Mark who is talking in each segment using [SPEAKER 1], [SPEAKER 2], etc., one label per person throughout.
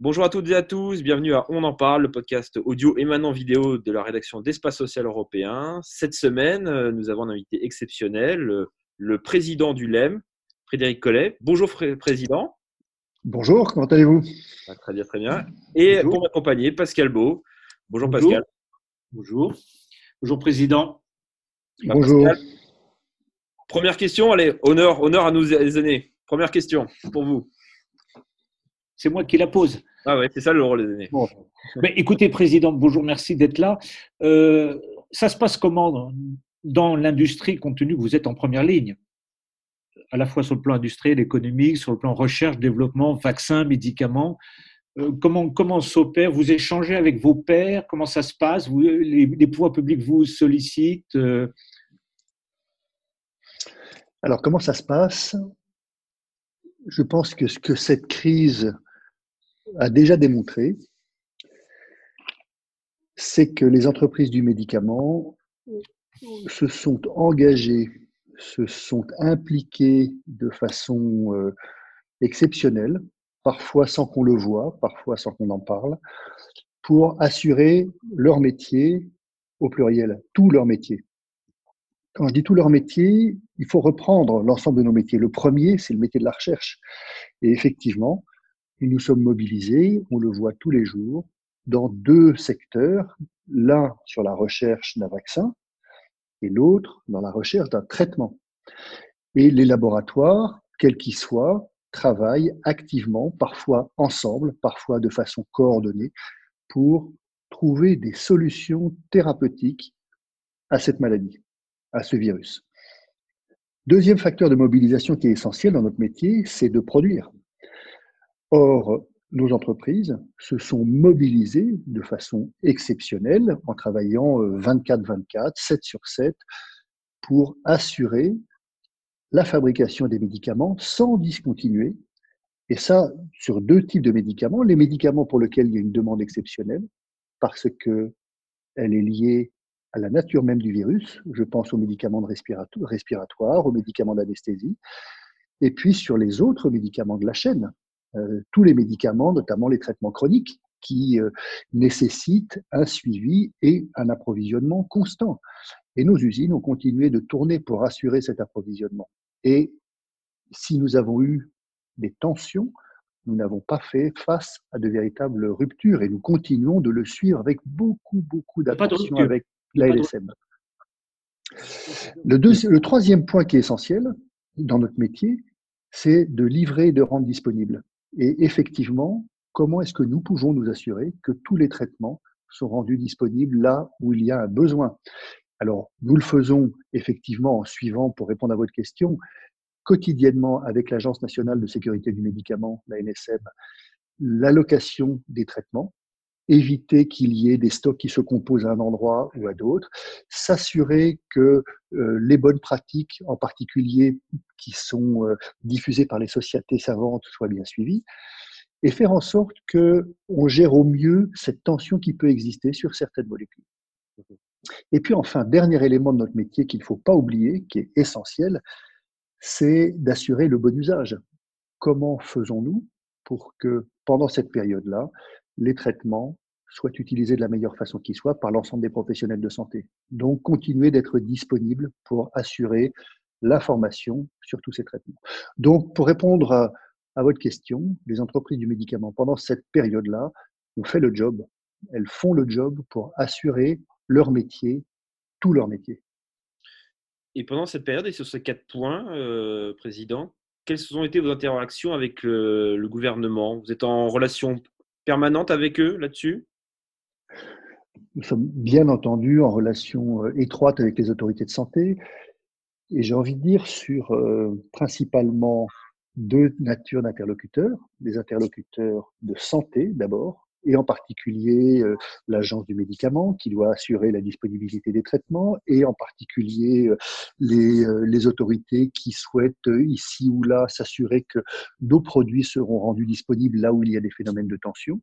[SPEAKER 1] Bonjour à toutes et à tous, bienvenue à On en parle, le podcast audio et maintenant vidéo de la rédaction d'Espace Social Européen. Cette semaine, euh, nous avons un invité exceptionnel, euh, le président du LEM, Frédéric Collet. Bonjour Président.
[SPEAKER 2] Bonjour, comment allez-vous?
[SPEAKER 1] Ah, Très bien, très bien. Et pour m'accompagner, Pascal Beau. Bonjour, Pascal.
[SPEAKER 3] Bonjour. Bonjour Président.
[SPEAKER 2] Bonjour.
[SPEAKER 1] Première question, allez, honneur, honneur à nous aînés. Première question pour vous.
[SPEAKER 3] C'est moi qui la pose.
[SPEAKER 1] Ah ouais, c'est ça le rôle des aînés.
[SPEAKER 3] Mais écoutez, Président, bonjour, merci d'être là. Euh, ça se passe comment dans l'industrie, compte tenu que vous êtes en première ligne? À la fois sur le plan industriel, économique, sur le plan recherche, développement, vaccins, médicaments. Euh, comment comment s'opère? Vous échangez avec vos pairs? Comment ça se passe? Vous, les, pouvoirs publics vous sollicitent euh?
[SPEAKER 2] Alors, comment ça se passe? Je pense que ce que cette crise a déjà démontré, c'est que les entreprises du médicament se sont engagées se sont impliqués de façon euh, exceptionnelle, parfois sans qu'on le voie, parfois sans qu'on en parle, pour assurer leur métier au pluriel, tout leur métier. Quand je dis tout leur métier, il faut reprendre l'ensemble de nos métiers. Le premier, c'est le métier de la recherche. Et effectivement, nous nous sommes mobilisés, on le voit tous les jours, dans deux secteurs, l'un sur la recherche d'un vaccin, et l'autre dans la recherche d'un traitement. Et les laboratoires, quels qu'ils soient, travaillent activement, parfois ensemble, parfois de façon coordonnée, pour trouver des solutions thérapeutiques à cette maladie, à ce virus. Deuxième facteur de mobilisation qui est essentiel dans notre métier, c'est de produire. Or, nos entreprises se sont mobilisées de façon exceptionnelle en travaillant 24-24, euh, 7 sur 7, pour assurer la fabrication des médicaments sans discontinuer. Et ça, sur deux types de médicaments. Les médicaments pour lesquels il y a une demande exceptionnelle, parce qu'elle est liée à la nature même du virus. Je pense aux médicaments de respiratoire, aux médicaments d'anesthésie. Et puis sur les autres médicaments de la chaîne, euh, tous les médicaments, notamment les traitements chroniques, qui euh, nécessitent un suivi et un approvisionnement constant. Et nos usines ont continué de tourner pour assurer cet approvisionnement. Et si nous avons eu des tensions, nous n'avons pas fait face à de véritables ruptures et nous continuons de le suivre avec beaucoup, beaucoup d'attention avec la LSM. Le, le troisième point qui est essentiel dans notre métier, c'est de livrer et de rendre disponible. Et effectivement, comment est-ce que nous pouvons nous assurer que tous les traitements sont rendus disponibles là où il y a un besoin? Alors, nous le faisons effectivement en suivant, pour répondre à votre question, quotidiennement avec l'Agence nationale de sécurité du médicament, la NSM, l'allocation des traitements, éviter qu'il y ait des stocks qui se composent à un endroit ou à d'autres, s'assurer que euh, les bonnes pratiques, en particulier qui sont euh, diffusées par les sociétés savantes, soient bien suivies, et faire en sorte que on gère au mieux cette tension qui peut exister sur certaines molécules. Et puis enfin, dernier élément de notre métier qu'il ne faut pas oublier, qui est essentiel, c'est d'assurer le bon usage. Comment faisons-nous pour que pendant cette période-là, les traitements soient utilisés de la meilleure façon qui soit par l'ensemble des professionnels de santé. Donc, continuer d'être disponible pour assurer l'information sur tous ces traitements. Donc, pour répondre à, votre question, les entreprises du médicament, pendant cette période-là, ont fait le job. Elles font le job pour assurer leur métier, tout leur métier.
[SPEAKER 1] Et pendant cette période, et sur ces quatre points, euh, Président, quelles ont été vos interactions avec le gouvernement? Vous êtes en relation permanente avec eux là-dessus?
[SPEAKER 2] Nous sommes bien entendu en relation euh, étroite avec les autorités de santé. Et j'ai envie de dire sur euh, principalement deux natures d'interlocuteurs, des interlocuteurs de santé d'abord, et en particulier euh, l'agence du médicament qui doit assurer la disponibilité des traitements, et en particulier les, les autorités qui souhaitent ici ou là s'assurer que nos produits seront rendus disponibles là où il y a des phénomènes de tension.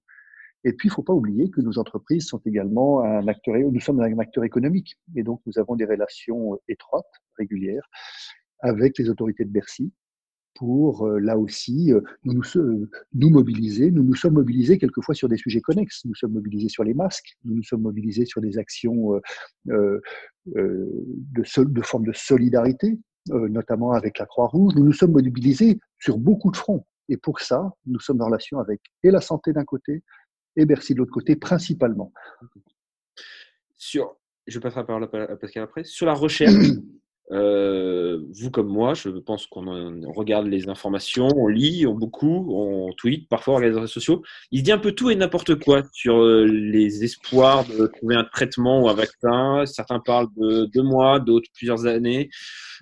[SPEAKER 2] Et puis, il ne faut pas oublier que nos entreprises sont également un acteur, nous sommes un acteur économique. Et donc, nous avons des relations étroites, régulières, avec les autorités de Bercy pour, euh, là aussi, euh, nous, nous, mobiliser. Nous nous sommes mobilisés quelquefois sur des sujets connexes. Nous sommes mobilisés sur les masques, nous nous sommes mobilisés sur des actions euh, de, sol, de forme de solidarité, notamment avec la Croix-Rouge. Nous nous sommes mobilisés sur beaucoup de fronts. Et pour ça, nous sommes en relation avec et la santé d'un côté et Bercy de l'autre côté, principalement.
[SPEAKER 1] Sur, je passerai la parole à Pascal après. Sur la recherche, euh, vous comme moi, je pense qu'on regarde les informations, on lit, on beaucoup, on tweet, parfois on regarde les réseaux sociaux. Il se dit un peu tout et n'importe quoi sur euh, les espoirs de trouver un traitement ou un vaccin. Certains parlent de deux mois, d'autres plusieurs années.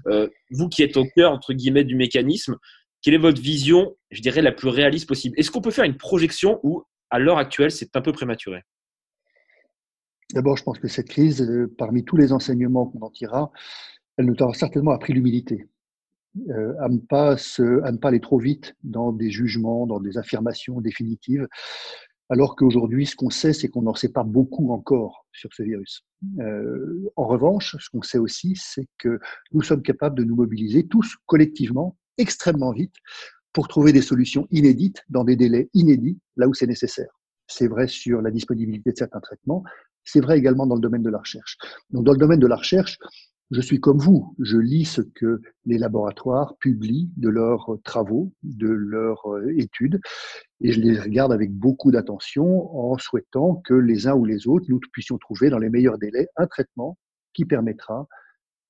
[SPEAKER 1] Euh, vous qui êtes au cœur, entre guillemets, du mécanisme, quelle est votre vision, je dirais, la plus réaliste possible? Est-ce qu'on peut faire une projection où à l'heure actuelle, c'est un peu prématuré?
[SPEAKER 2] D'abord, je pense que cette crise, parmi tous les enseignements qu'on en tirera, elle nous aura certainement appris l'humilité. Euh, à, ne pas à ne pas aller trop vite dans des jugements, dans des affirmations définitives, alors qu'aujourd'hui, ce qu'on sait, c'est qu'on n'en sait pas beaucoup encore sur ce virus. Euh, en revanche, ce qu'on sait aussi, c'est que nous sommes capables de nous mobiliser tous collectivement extrêmement vite pour trouver des solutions inédites dans des délais inédits là où c'est nécessaire. C'est vrai sur la disponibilité de certains traitements, c'est vrai également dans le domaine de la recherche. Donc dans le domaine de la recherche, je suis comme vous, je lis ce que les laboratoires publient de leurs travaux, de leurs euh, études, et je les regarde avec beaucoup d'attention en souhaitant que les uns ou les autres, nous puissions trouver dans les meilleurs délais un traitement qui permettra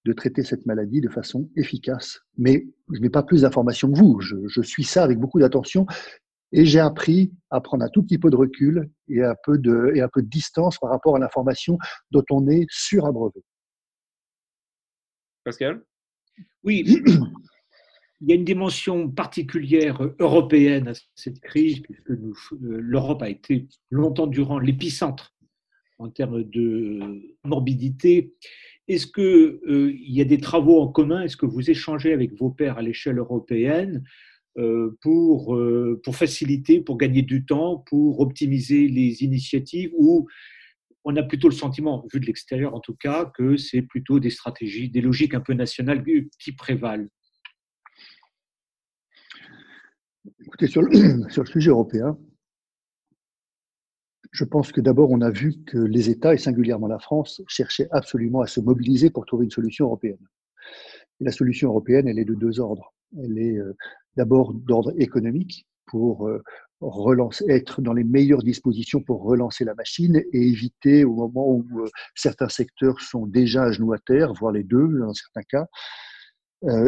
[SPEAKER 2] de traiter cette maladie de façon efficace. Mais je n'ai pas plus d'informations que vous. Je, suis ça avec beaucoup d'attention et j'ai appris à prendre un tout petit peu de recul et un peu de, distance par rapport à l'information dont on est surabreuvé.
[SPEAKER 1] Pascal?
[SPEAKER 3] Oui, il y a une dimension particulière européenne à cette crise, puisque l'Europe a été longtemps durant l'épicentre en termes de morbidité. Est-ce qu'il euh, y a des travaux en commun? Est-ce que vous échangez avec vos pairs à l'échelle européenne euh, pour, euh, pour faciliter, pour gagner du temps, pour optimiser les initiatives ou on a plutôt le sentiment, vu de l'extérieur en tout cas, que c'est plutôt des stratégies, des logiques un peu nationales qui prévalent
[SPEAKER 2] Écoutez, sur le, sujet européen, je pense que d'abord, on a vu que les États, et singulièrement la France, cherchaient absolument à se mobiliser pour trouver une solution européenne. La solution européenne, elle est de deux ordres. Elle est euh, d'abord d'ordre économique pour euh, être dans les meilleures dispositions pour relancer la machine et éviter au moment où euh, certains secteurs sont déjà à genoux à terre, voire les deux dans certains cas,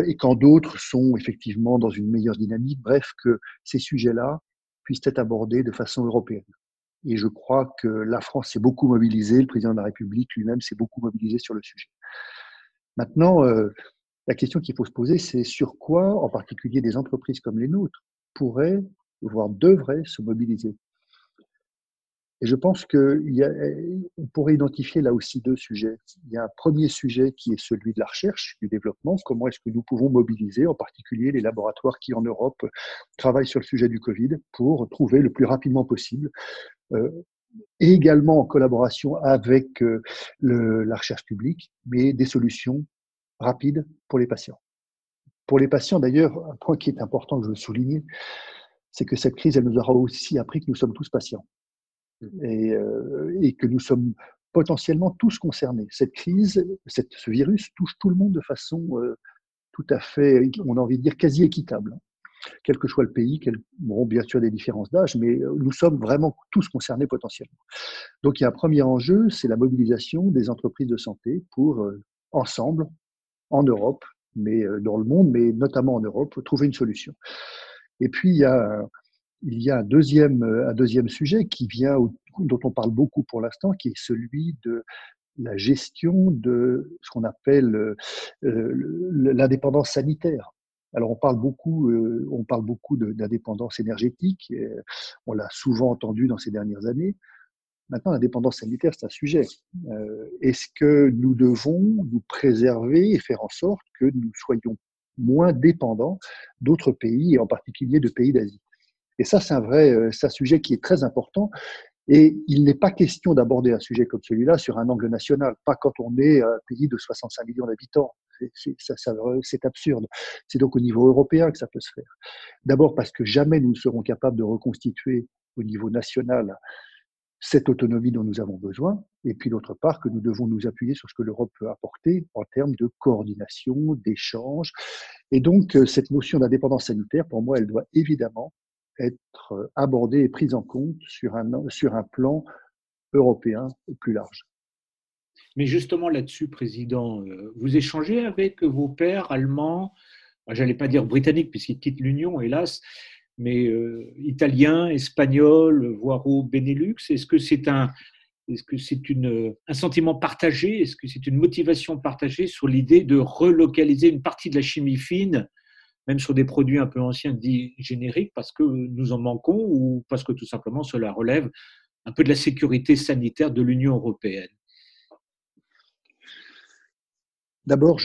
[SPEAKER 2] et quand d'autres sont effectivement dans une meilleure dynamique. Bref, que ces sujets-là puissent être abordés de façon européenne. Et je crois que la France s'est beaucoup mobilisée, le président de la République lui-même s'est beaucoup mobilisé sur le sujet. Maintenant, euh, la question qu'il faut se poser, c'est sur quoi, en particulier des entreprises comme les nôtres, pourraient, voire devraient se mobiliser. Et je pense qu'on pourrait identifier là aussi deux sujets. Il y a un premier sujet qui est celui de la recherche, du développement. Comment est-ce que nous pouvons mobiliser, en particulier les laboratoires qui en Europe travaillent sur le sujet du Covid, pour trouver le plus rapidement possible euh, et également en collaboration avec euh, le, la recherche publique, mais des solutions rapides pour les patients. Pour les patients, d'ailleurs, un point qui est important que je veux souligner, c'est que cette crise, elle nous aura aussi appris que nous sommes tous patients et, euh, et que nous sommes potentiellement tous concernés. Cette crise, cette, ce virus touche tout le monde de façon euh, tout à fait, on a envie de dire, quasi équitable quel que soit le pays, quel, bon, bien sûr des différences d'âge, mais euh, nous sommes vraiment tous concernés potentiellement. Donc il y a un premier enjeu, c'est la mobilisation des entreprises de santé pour, euh, ensemble, en Europe, mais dans le monde, mais notamment en Europe, trouver une solution. Et puis il y a, un, deuxième, un deuxième sujet qui vient, dont on parle beaucoup pour l'instant, qui est celui de la gestion de ce qu'on appelle l'indépendance sanitaire. Alors on parle beaucoup, euh, on parle beaucoup d'indépendance énergétique. on l'a souvent entendu dans ces dernières années. Maintenant, l'indépendance sanitaire, c'est un sujet. Euh, est-ce que nous devons nous préserver et faire en sorte que nous soyons moins dépendants d'autres pays, et en particulier de pays d'Asie Et ça, c'est un vrai, euh, un sujet qui est très important Et il n'est pas question d'aborder un sujet comme celui-là sur un angle national, pas quand on est un pays de 65 millions d'habitants. C'est absurde. C'est donc au niveau européen que ça peut se faire. D'abord parce que jamais nous ne serons capables de reconstituer au niveau national cette autonomie dont nous avons besoin, et puis d'autre part que nous devons nous appuyer sur ce que l'Europe peut apporter en termes de coordination, d'échange. Et donc, euh, cette notion d'indépendance sanitaire, pour moi, elle doit évidemment être euh, abordée et prise en compte sur un, sur un plan européen plus large.
[SPEAKER 3] Mais justement là-dessus, Président, euh, vous échangez avec vos pairs allemands, j'allais pas dire britanniques puisqu'ils quittent l'Union, hélas, mais euh, italien, espagnol, voire au Benelux. Est-ce que c'est un, est-ce que c'est un sentiment partagé? Est-ce que c'est une motivation partagée sur l'idée de relocaliser une partie de la chimie fine, même sur des produits un peu anciens dits génériques, parce que nous en manquons ou parce que tout simplement cela relève un peu de la sécurité sanitaire de l'Union européenne?
[SPEAKER 2] D'abord,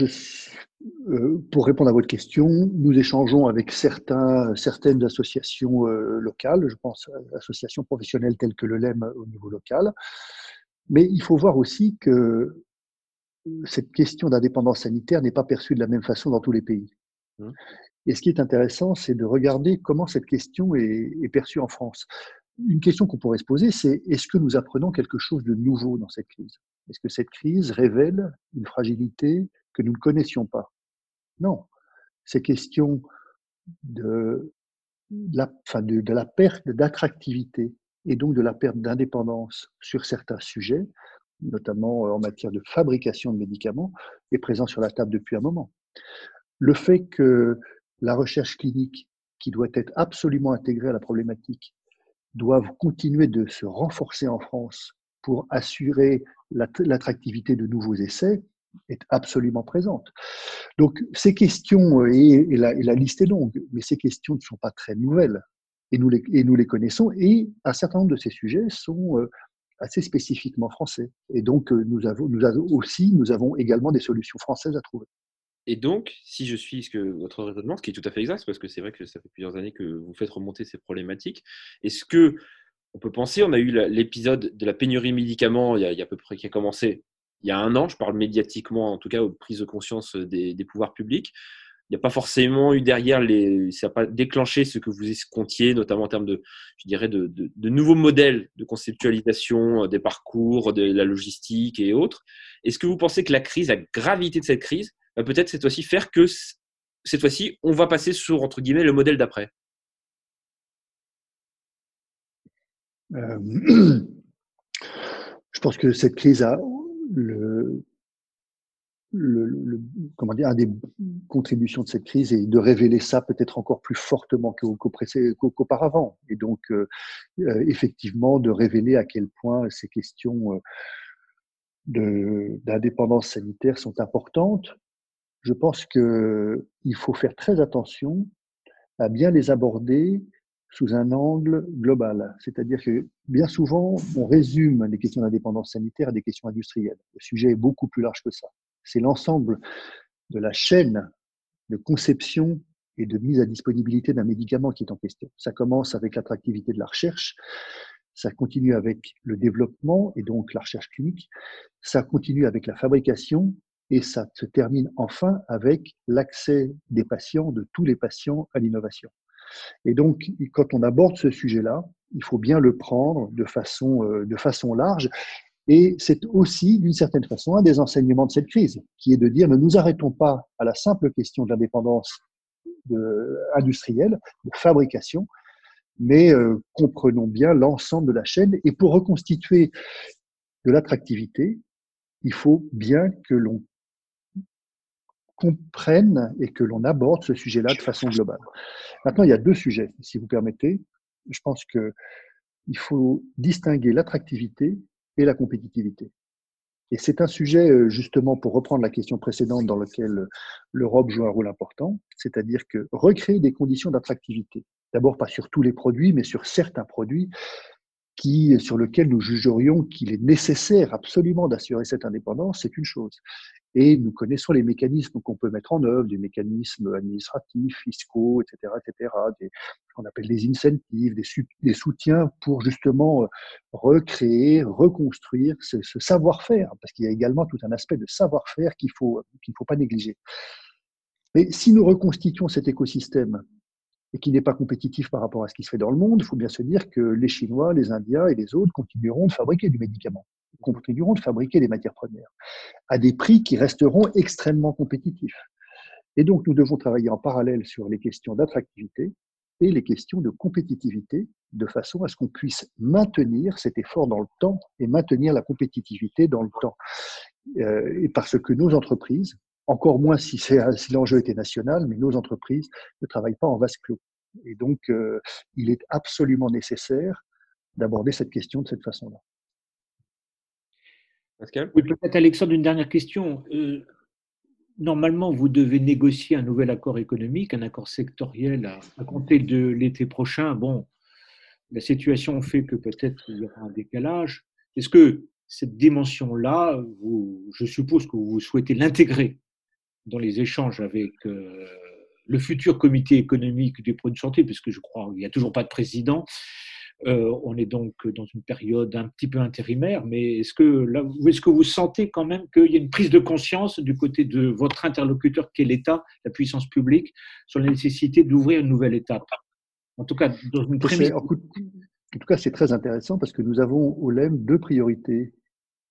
[SPEAKER 2] euh, pour répondre à votre question, nous échangeons avec certains, certaines associations euh, locales, je pense à associations professionnelles telles que le LEM au niveau local, mais il faut voir aussi que cette question d'indépendance sanitaire n'est pas perçue de la même façon dans tous les pays. Mmh. Et ce qui est intéressant, c'est de regarder comment cette question est, est perçue en France. Une question qu'on pourrait se poser, c'est est-ce que nous apprenons quelque chose de nouveau dans cette crise? Est-ce que cette crise révèle une fragilité, que nous ne connaissions pas? Non, c'est question de la, de, de la perte d'attractivité et donc de la perte d'indépendance sur certains sujets, notamment en matière de fabrication de médicaments, est présent sur la table depuis un moment. Le fait que la recherche clinique, qui doit être absolument intégrée à la problématique, doive continuer de se renforcer en France pour assurer l'attractivité de nouveaux essais, est absolument présente. Donc ces questions, euh, et, la, liste est longue, mais ces questions ne sont pas très nouvelles, et nous les, et nous les connaissons, et un certain nombre de ces sujets sont euh, assez spécifiquement français. Et donc euh, nous avons, nous avons aussi, nous avons également des solutions françaises à trouver.
[SPEAKER 1] Et donc, si je suis ce que votre raisonnement, ce qui est tout à fait exact, parce que c'est vrai que ça fait plusieurs années que vous faites remonter ces problématiques, est-ce que on peut penser, on a eu l'épisode de la pénurie médicaments il y, a, à peu près qui a commencé il y a un an, je parle médiatiquement, en tout cas aux prises de conscience des, pouvoirs publics. Il n'y a pas forcément eu derrière, ça n'a pas déclenché ce que vous escomptiez, notamment en termes de, je dirais, de, nouveaux modèles de conceptualisation des parcours, de la logistique et autres. Est-ce que vous pensez que la crise, la gravité de cette crise, peut-être cette fois-ci faire que cette fois-ci, on va passer sur, entre guillemets, le modèle d'après
[SPEAKER 2] euh, Je pense que cette crise a le, comment dire, un des contributions de cette crise est de révéler ça peut-être encore plus fortement qu'auparavant. Et donc, euh, euh, effectivement, de révéler à quel point ces questions euh, d'indépendance sanitaire sont importantes. Je pense qu'il faut faire très attention à bien les aborder sous un angle global. C'est-à-dire que bien souvent, on résume les questions d'indépendance sanitaire à des questions industrielles. Le sujet est beaucoup plus large que ça. C'est l'ensemble de la chaîne de conception et de mise à disponibilité d'un médicament qui est en question. Ça commence avec l'attractivité de la recherche, ça continue avec le développement et donc la recherche clinique, ça continue avec la fabrication et ça se termine enfin avec l'accès des patients, de tous les patients à l'innovation. Et donc, quand on aborde ce sujet-là, il faut bien le prendre de façon, euh, de façon large. Et c'est aussi, d'une certaine façon, un des enseignements de cette crise, qui est de dire ne nous arrêtons pas à la simple question de l'indépendance industrielle, de fabrication, mais euh, comprenons bien l'ensemble de la chaîne. Et pour reconstituer de l'attractivité, il faut bien que l'on comprenne et que l'on aborde ce sujet-là de façon globale. Maintenant, il y a deux sujets, si vous permettez. Je pense qu'il faut distinguer l'attractivité et la compétitivité. Et c'est un sujet, euh, justement, pour reprendre la question précédente dans laquelle l'Europe joue un rôle important, c'est-à-dire que recréer des conditions d'attractivité. D'abord, pas sur tous les produits, mais sur certains produits qui, sur lesquels nous jugerions qu'il est nécessaire absolument d'assurer cette indépendance, c'est une chose. Et nous connaissons les mécanismes qu'on peut mettre en œuvre, des mécanismes administratifs, fiscaux, etc., etc., des, qu'on appelle des incentives, des, soutiens pour justement recréer, reconstruire ce, ce savoir-faire, parce qu'il y a également tout un aspect de savoir-faire qu'il faut qu'il ne faut pas négliger. Mais si nous reconstituons cet écosystème et qui n'est pas compétitif par rapport à ce qui se fait dans le monde, il faut bien se dire que les Chinois, les Indiens et les autres continueront de fabriquer du médicament, continueront de fabriquer des matières premières à des prix qui resteront extrêmement compétitifs. Et donc, nous devons travailler en parallèle sur les questions d'attractivité et les questions de compétitivité, de façon à ce qu'on puisse maintenir cet effort dans le temps et maintenir la compétitivité dans le temps. Euh, et parce que nos entreprises, encore moins si, si l'enjeu était national, mais nos entreprises ne travaillent pas en vase clos. Et donc, euh, il est absolument nécessaire d'aborder cette question de cette façon-là.
[SPEAKER 3] Oui, peut-être Alexandre, une dernière question. Euh, normalement, vous devez négocier un nouvel accord économique, un accord sectoriel à, à compter de l'été prochain. Bon, la situation fait que peut-être il y aura un décalage. Est-ce que cette dimension-là, je suppose que vous souhaitez l'intégrer dans les échanges avec euh, le futur comité économique des produits de santé, puisque je crois qu'il n'y a toujours pas de président. Euh, on est donc dans une période un petit peu intérimaire, mais est-ce que, là, est-ce que vous sentez quand même qu'il y a une prise de conscience du côté de votre interlocuteur, qui est l'État, la puissance publique, sur la nécessité d'ouvrir une nouvelle étape? En tout cas, dans une.
[SPEAKER 2] En tout cas, c'est très intéressant parce que nous avons au LEM deux priorités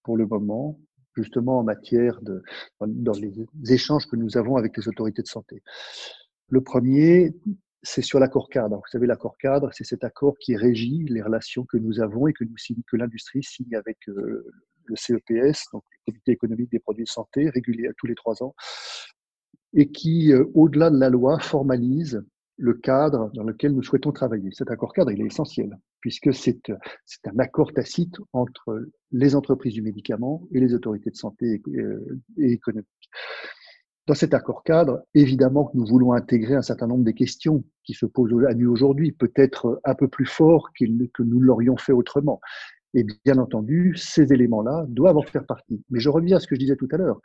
[SPEAKER 2] pour le moment justement en matière de, dans les échanges que nous avons avec les autorités de santé. Le premier, c'est sur l'accord cadre. Vous savez, l'accord cadre, c'est cet accord qui régit les relations que nous avons et que, nous, que l'industrie signe avec euh, le CEPS, donc le Comité économique des produits de santé, régulier tous les trois ans, et qui, euh, au-delà de la loi, formalise le cadre dans lequel nous souhaitons travailler. Cet accord cadre, il est essentiel, puisque c'est un accord tacite entre les entreprises du médicament et les autorités de santé et, euh, économiques. Dans cet accord cadre, évidemment que nous voulons intégrer un certain nombre des questions qui se posent à nous aujourd'hui, peut-être un peu plus fort que nous l'aurions fait autrement. Et bien entendu, ces éléments-là doivent en faire partie. Mais je reviens à ce que je disais tout à l'heure.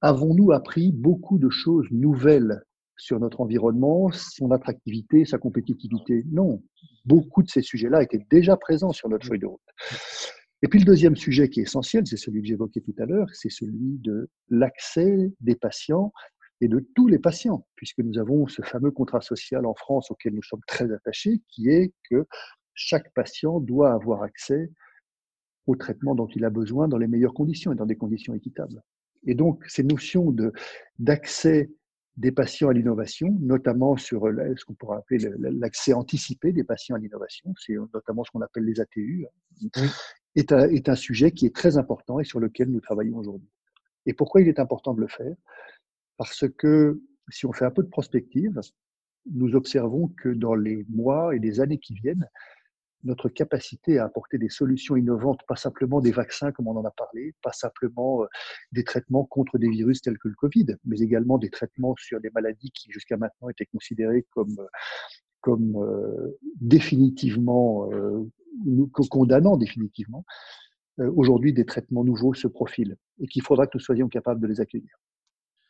[SPEAKER 2] Avons-nous appris beaucoup de choses nouvelles sur notre environnement, son attractivité, sa compétitivité? Non, beaucoup de ces sujets-là étaient déjà présents sur notre feuille de route. Et puis le deuxième sujet qui est essentiel, c'est celui que j'évoquais tout à l'heure, c'est celui de l'accès des patients et de tous les patients, puisque nous avons ce fameux contrat social en France auquel nous sommes très attachés, qui est que chaque patient doit avoir accès au traitement dont il a besoin dans les meilleures conditions et dans des conditions équitables. Et donc, ces notions d'accès des patients à l'innovation, notamment sur ce qu'on pourrait appeler l'accès anticipé des patients à l'innovation, c'est notamment ce qu'on appelle les ATU, est, un, sujet qui est très important et sur lequel nous travaillons aujourd'hui. Et pourquoi il est important de le faire? Parce que si on fait un peu de prospective, nous observons que dans les mois et les années qui viennent, notre capacité à apporter des solutions innovantes, pas simplement des vaccins comme on en a parlé, pas simplement euh, des traitements contre des virus tels que le Covid, mais également des traitements sur des maladies qui jusqu'à maintenant étaient considérées comme, euh, comme euh, définitivement, euh, condamnant définitivement. Aujourd'hui, des traitements nouveaux se profilent et qu'il faudra que nous soyons capables de les accueillir.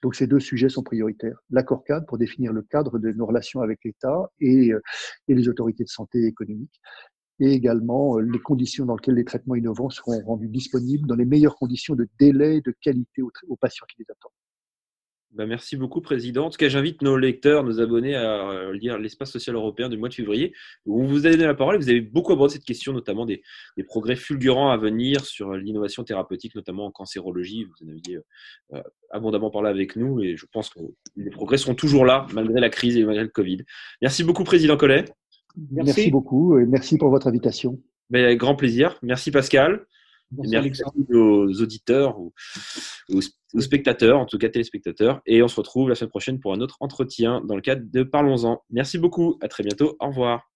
[SPEAKER 2] Donc ces deux sujets sont prioritaires. L'accord cadre pour définir le cadre de nos relations avec l'État et, les autorités de santé économique et également euh, les conditions dans lesquelles les traitements innovants seront rendus disponibles dans les meilleures conditions de délai de qualité aux, patients qui les attendent.
[SPEAKER 1] Ben merci beaucoup, Président. En tout cas, j'invite nos lecteurs, nos abonnés à euh, lire l'espace social européen du mois de février, où vous avez donné la parole et vous avez beaucoup abordé cette question, notamment des, des progrès fulgurants à venir sur l'innovation thérapeutique, notamment en cancérologie. Vous en aviez euh, abondamment parlé avec nous et je pense que les progrès seront toujours là, malgré la crise et malgré le Covid. Merci beaucoup, Président Collet.
[SPEAKER 2] Merci. beaucoup et merci pour votre invitation.
[SPEAKER 1] Mais avec grand plaisir. Merci Pascal. merci aux auditeurs, ou aux, spectateurs, en tout cas téléspectateurs. Et on se retrouve la semaine prochaine pour un autre entretien dans le cadre de Parlons-en. Merci beaucoup. À très bientôt. Au revoir.